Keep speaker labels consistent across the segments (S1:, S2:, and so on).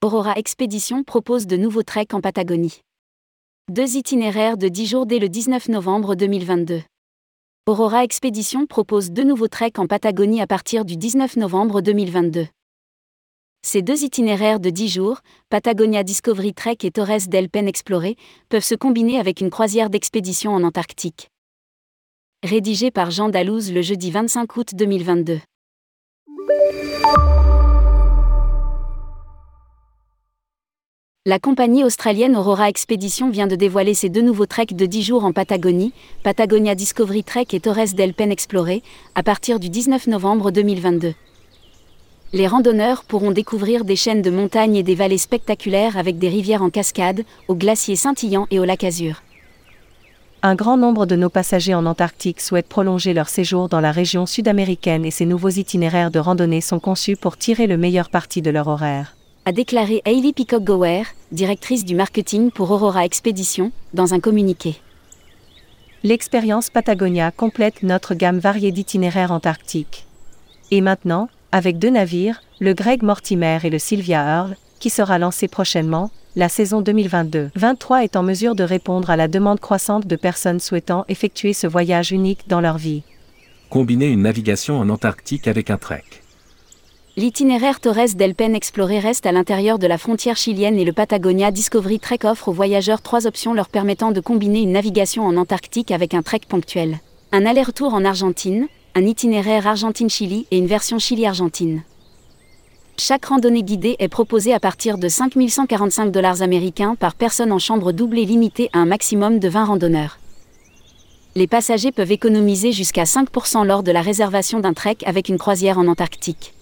S1: Aurora Expédition propose de nouveaux treks en Patagonie. Deux itinéraires de 10 jours dès le 19 novembre 2022. Aurora Expédition propose deux nouveaux treks en Patagonie à partir du 19 novembre 2022. Ces deux itinéraires de 10 jours, Patagonia Discovery Trek et Torres del Pen Exploré, peuvent se combiner avec une croisière d'expédition en Antarctique. Rédigé par Jean Dalouse le jeudi 25 août 2022. La compagnie australienne Aurora Expedition vient de dévoiler ses deux nouveaux treks de 10 jours en Patagonie, Patagonia Discovery Trek et Torres del Pen Exploré, à partir du 19 novembre 2022. Les randonneurs pourront découvrir des chaînes de montagnes et des vallées spectaculaires avec des rivières en cascade, aux glaciers scintillants et au lac Azur.
S2: Un grand nombre de nos passagers en Antarctique souhaitent prolonger leur séjour dans la région sud-américaine et ces nouveaux itinéraires de randonnée sont conçus pour tirer le meilleur parti de leur horaire
S1: a déclaré Hailey Peacock Gower, directrice du marketing pour Aurora Expedition, dans un communiqué.
S2: L'expérience Patagonia complète notre gamme variée d'itinéraires antarctiques. Et maintenant, avec deux navires, le Greg Mortimer et le Sylvia Earl, qui sera lancé prochainement, la saison 2022-23 est en mesure de répondre à la demande croissante de personnes souhaitant effectuer ce voyage unique dans leur vie.
S3: Combiner une navigation en Antarctique avec un trek.
S1: L'itinéraire Torres del Pen exploré reste à l'intérieur de la frontière chilienne et le Patagonia Discovery Trek offre aux voyageurs trois options leur permettant de combiner une navigation en Antarctique avec un trek ponctuel. Un aller-retour en Argentine, un itinéraire Argentine-Chili et une version Chili-Argentine. Chaque randonnée guidée est proposée à partir de 5145 dollars américains par personne en chambre double et limitée à un maximum de 20 randonneurs. Les passagers peuvent économiser jusqu'à 5% lors de la réservation d'un trek avec une croisière en Antarctique.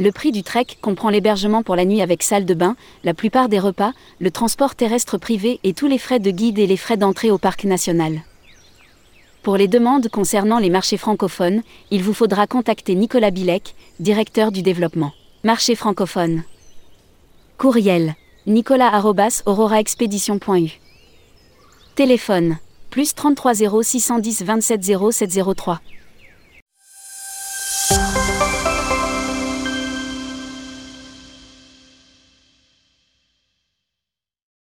S1: Le prix du trek comprend l'hébergement pour la nuit avec salle de bain, la plupart des repas, le transport terrestre privé et tous les frais de guide et les frais d'entrée au parc national. Pour les demandes concernant les marchés francophones, il vous faudra contacter Nicolas Bilek, directeur du développement. Marché francophone. Courriel nicolas-auroraexpédition.u Téléphone plus 33 0 610 27 0703